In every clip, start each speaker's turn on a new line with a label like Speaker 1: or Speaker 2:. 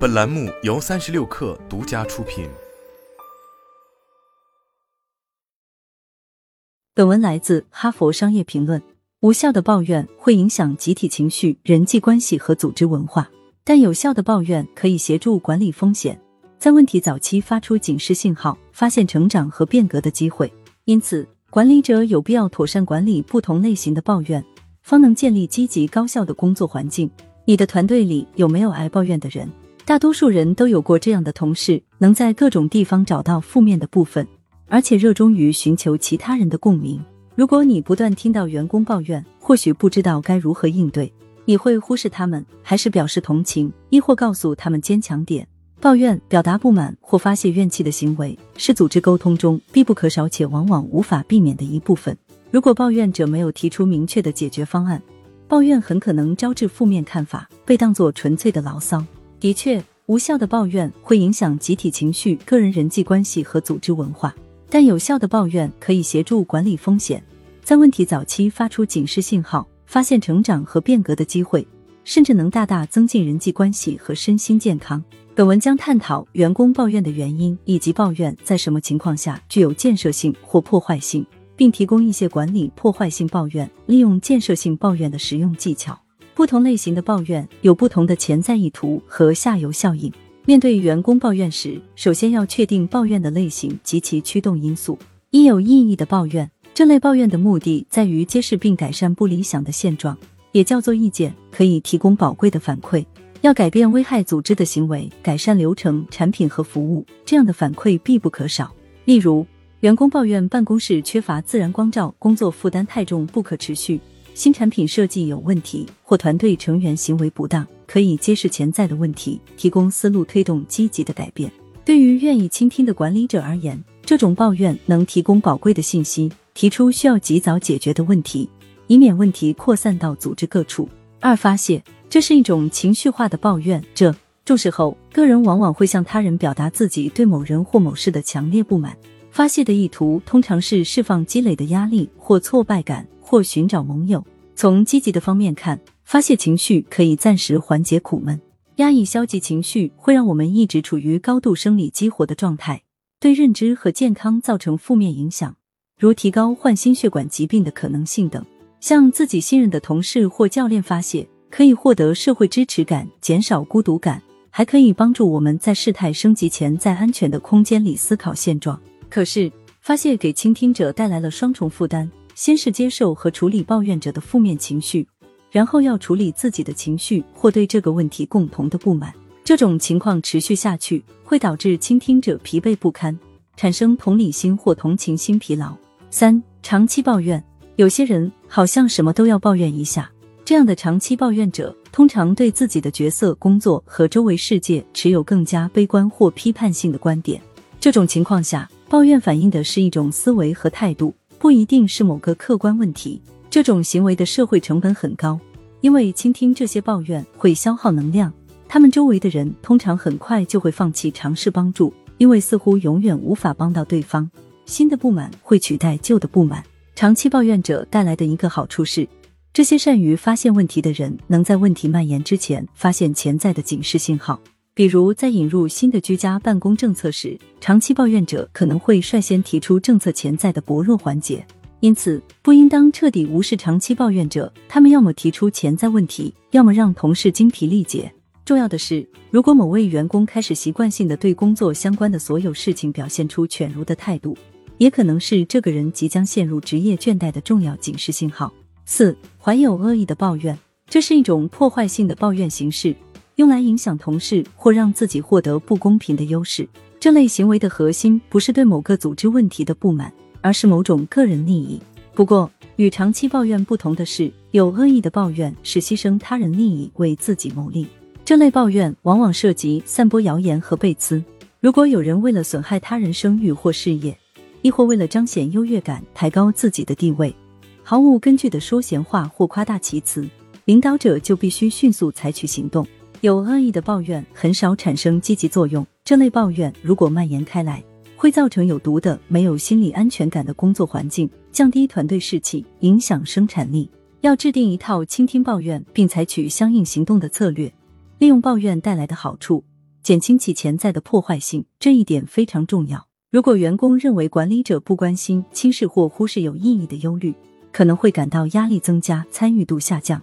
Speaker 1: 本栏目由三十六氪独家出品。
Speaker 2: 本文来自《哈佛商业评论》。无效的抱怨会影响集体情绪、人际关系和组织文化，但有效的抱怨可以协助管理风险，在问题早期发出警示信号，发现成长和变革的机会。因此，管理者有必要妥善管理不同类型的抱怨，方能建立积极高效的工作环境。你的团队里有没有爱抱怨的人？大多数人都有过这样的同事，能在各种地方找到负面的部分，而且热衷于寻求其他人的共鸣。如果你不断听到员工抱怨，或许不知道该如何应对，你会忽视他们，还是表示同情，亦或告诉他们坚强点？抱怨、表达不满或发泄怨气的行为，是组织沟通中必不可少且往往无法避免的一部分。如果抱怨者没有提出明确的解决方案，抱怨很可能招致负面看法，被当作纯粹的牢骚。的确，无效的抱怨会影响集体情绪、个人人际关系和组织文化。但有效的抱怨可以协助管理风险，在问题早期发出警示信号，发现成长和变革的机会，甚至能大大增进人际关系和身心健康。本文将探讨员工抱怨的原因，以及抱怨在什么情况下具有建设性或破坏性，并提供一些管理破坏性抱怨、利用建设性抱怨的实用技巧。不同类型的抱怨有不同的潜在意图和下游效应。面对员工抱怨时，首先要确定抱怨的类型及其驱动因素。一有意义的抱怨，这类抱怨的目的在于揭示并改善不理想的现状，也叫做意见，可以提供宝贵的反馈。要改变危害组织的行为，改善流程、产品和服务，这样的反馈必不可少。例如，员工抱怨办公室缺乏自然光照，工作负担太重，不可持续。新产品设计有问题，或团队成员行为不当，可以揭示潜在的问题，提供思路，推动积极的改变。对于愿意倾听的管理者而言，这种抱怨能提供宝贵的信息，提出需要及早解决的问题，以免问题扩散到组织各处。二发泄，这是一种情绪化的抱怨，这重视后，个人往往会向他人表达自己对某人或某事的强烈不满。发泄的意图通常是释放积累的压力或挫败感。或寻找盟友。从积极的方面看，发泄情绪可以暂时缓解苦闷。压抑消极情绪会让我们一直处于高度生理激活的状态，对认知和健康造成负面影响，如提高患心血管疾病的可能性等。向自己信任的同事或教练发泄，可以获得社会支持感，减少孤独感，还可以帮助我们在事态升级前，在安全的空间里思考现状。可是，发泄给倾听者带来了双重负担。先是接受和处理抱怨者的负面情绪，然后要处理自己的情绪或对这个问题共同的不满。这种情况持续下去，会导致倾听者疲惫不堪，产生同理心或同情心疲劳。三、长期抱怨，有些人好像什么都要抱怨一下。这样的长期抱怨者，通常对自己的角色、工作和周围世界持有更加悲观或批判性的观点。这种情况下，抱怨反映的是一种思维和态度。不一定是某个客观问题，这种行为的社会成本很高，因为倾听这些抱怨会消耗能量，他们周围的人通常很快就会放弃尝试帮助，因为似乎永远无法帮到对方。新的不满会取代旧的不满。长期抱怨者带来的一个好处是，这些善于发现问题的人能在问题蔓延之前发现潜在的警示信号。比如，在引入新的居家办公政策时，长期抱怨者可能会率先提出政策潜在的薄弱环节。因此，不应当彻底无视长期抱怨者。他们要么提出潜在问题，要么让同事精疲力竭。重要的是，如果某位员工开始习惯性的对工作相关的所有事情表现出犬儒的态度，也可能是这个人即将陷入职业倦怠的重要警示信号。四、怀有恶意的抱怨，这是一种破坏性的抱怨形式。用来影响同事或让自己获得不公平的优势，这类行为的核心不是对某个组织问题的不满，而是某种个人利益。不过，与长期抱怨不同的是，有恶意的抱怨是牺牲他人利益为自己谋利。这类抱怨往往涉及散播谣言和背刺。如果有人为了损害他人声誉或事业，亦或为了彰显优越感、抬高自己的地位，毫无根据的说闲话或夸大其词，领导者就必须迅速采取行动。有恶意的抱怨很少产生积极作用，这类抱怨如果蔓延开来，会造成有毒的、没有心理安全感的工作环境，降低团队士气，影响生产力。要制定一套倾听抱怨并采取相应行动的策略，利用抱怨带来的好处，减轻其潜在的破坏性，这一点非常重要。如果员工认为管理者不关心、轻视或忽视有意义的忧虑，可能会感到压力增加、参与度下降，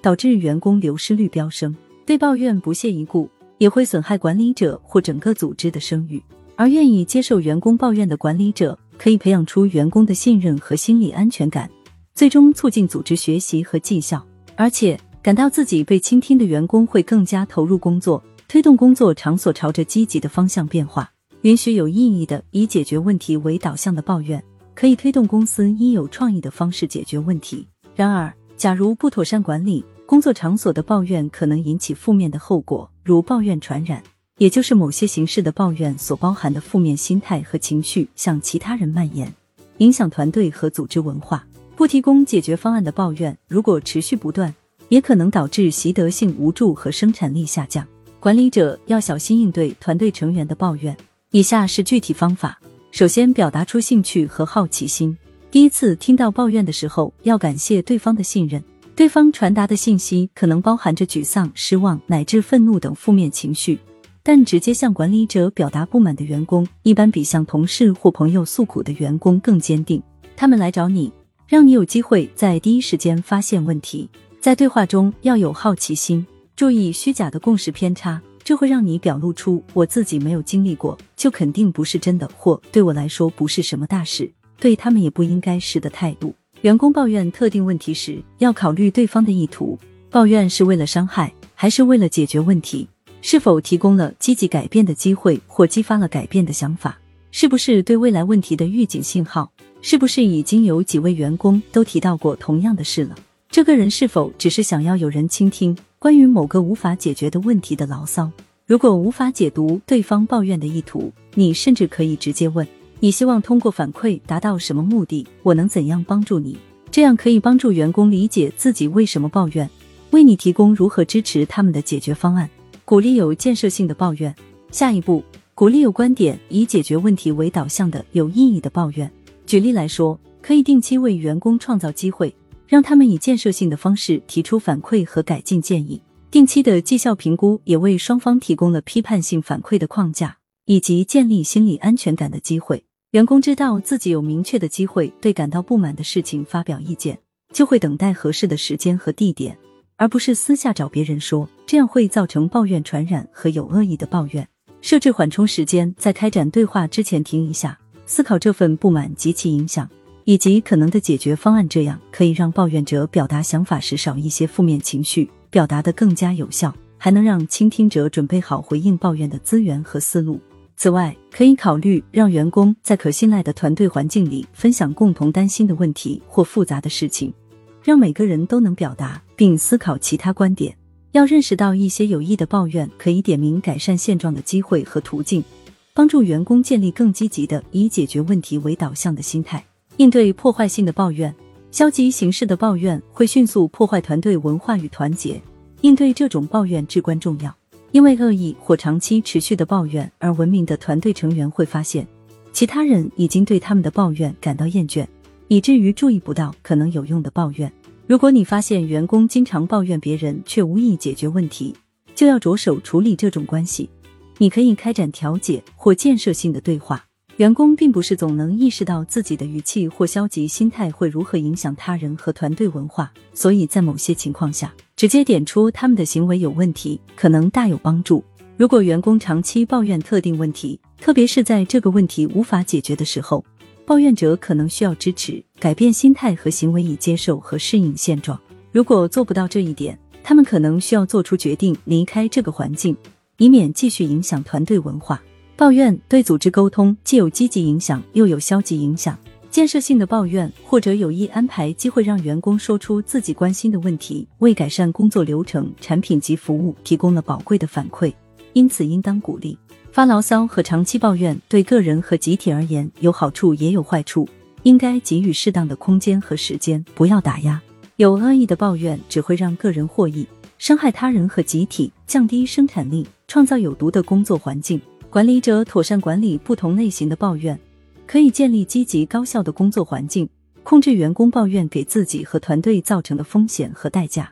Speaker 2: 导致员工流失率飙升。对抱怨不屑一顾，也会损害管理者或整个组织的声誉。而愿意接受员工抱怨的管理者，可以培养出员工的信任和心理安全感，最终促进组织学习和绩效。而且，感到自己被倾听的员工会更加投入工作，推动工作场所朝着积极的方向变化。允许有意义的、以解决问题为导向的抱怨，可以推动公司以有创意的方式解决问题。然而，假如不妥善管理工作场所的抱怨，可能引起负面的后果，如抱怨传染，也就是某些形式的抱怨所包含的负面心态和情绪向其他人蔓延，影响团队和组织文化。不提供解决方案的抱怨，如果持续不断，也可能导致习得性无助和生产力下降。管理者要小心应对团队成员的抱怨。以下是具体方法：首先，表达出兴趣和好奇心。第一次听到抱怨的时候，要感谢对方的信任。对方传达的信息可能包含着沮丧、失望乃至愤怒等负面情绪，但直接向管理者表达不满的员工，一般比向同事或朋友诉苦的员工更坚定。他们来找你，让你有机会在第一时间发现问题。在对话中要有好奇心，注意虚假的共识偏差。这会让你表露出我自己没有经历过，就肯定不是真的，或对我来说不是什么大事，对他们也不应该是的态度。员工抱怨特定问题时，要考虑对方的意图，抱怨是为了伤害，还是为了解决问题？是否提供了积极改变的机会，或激发了改变的想法？是不是对未来问题的预警信号？是不是已经有几位员工都提到过同样的事了？这个人是否只是想要有人倾听？关于某个无法解决的问题的牢骚，如果无法解读对方抱怨的意图，你甚至可以直接问：“你希望通过反馈达到什么目的？我能怎样帮助你？”这样可以帮助员工理解自己为什么抱怨，为你提供如何支持他们的解决方案。鼓励有建设性的抱怨。下一步，鼓励有观点、以解决问题为导向的有意义的抱怨。举例来说，可以定期为员工创造机会。让他们以建设性的方式提出反馈和改进建议。定期的绩效评估也为双方提供了批判性反馈的框架，以及建立心理安全感的机会。员工知道自己有明确的机会对感到不满的事情发表意见，就会等待合适的时间和地点，而不是私下找别人说。这样会造成抱怨传染和有恶意的抱怨。设置缓冲时间，在开展对话之前停一下，思考这份不满及其影响。以及可能的解决方案，这样可以让抱怨者表达想法时少一些负面情绪，表达的更加有效，还能让倾听者准备好回应抱怨的资源和思路。此外，可以考虑让员工在可信赖的团队环境里分享共同担心的问题或复杂的事情，让每个人都能表达并思考其他观点。要认识到一些有益的抱怨可以点明改善现状的机会和途径，帮助员工建立更积极的以解决问题为导向的心态。应对破坏性的抱怨，消极形式的抱怨会迅速破坏团队文化与团结。应对这种抱怨至关重要，因为恶意或长期持续的抱怨而闻名的团队成员会发现，其他人已经对他们的抱怨感到厌倦，以至于注意不到可能有用的抱怨。如果你发现员工经常抱怨别人却无意解决问题，就要着手处理这种关系。你可以开展调解或建设性的对话。员工并不是总能意识到自己的语气或消极心态会如何影响他人和团队文化，所以在某些情况下，直接点出他们的行为有问题，可能大有帮助。如果员工长期抱怨特定问题，特别是在这个问题无法解决的时候，抱怨者可能需要支持，改变心态和行为以接受和适应现状。如果做不到这一点，他们可能需要做出决定，离开这个环境，以免继续影响团队文化。抱怨对组织沟通既有积极影响，又有消极影响。建设性的抱怨或者有意安排机会让员工说出自己关心的问题，为改善工作流程、产品及服务提供了宝贵的反馈，因此应当鼓励。发牢骚和长期抱怨对个人和集体而言有好处也有坏处，应该给予适当的空间和时间，不要打压。有恶意的抱怨只会让个人获益，伤害他人和集体，降低生产力，创造有毒的工作环境。管理者妥善管理不同类型的抱怨，可以建立积极高效的工作环境，控制员工抱怨给自己和团队造成的风险和代价。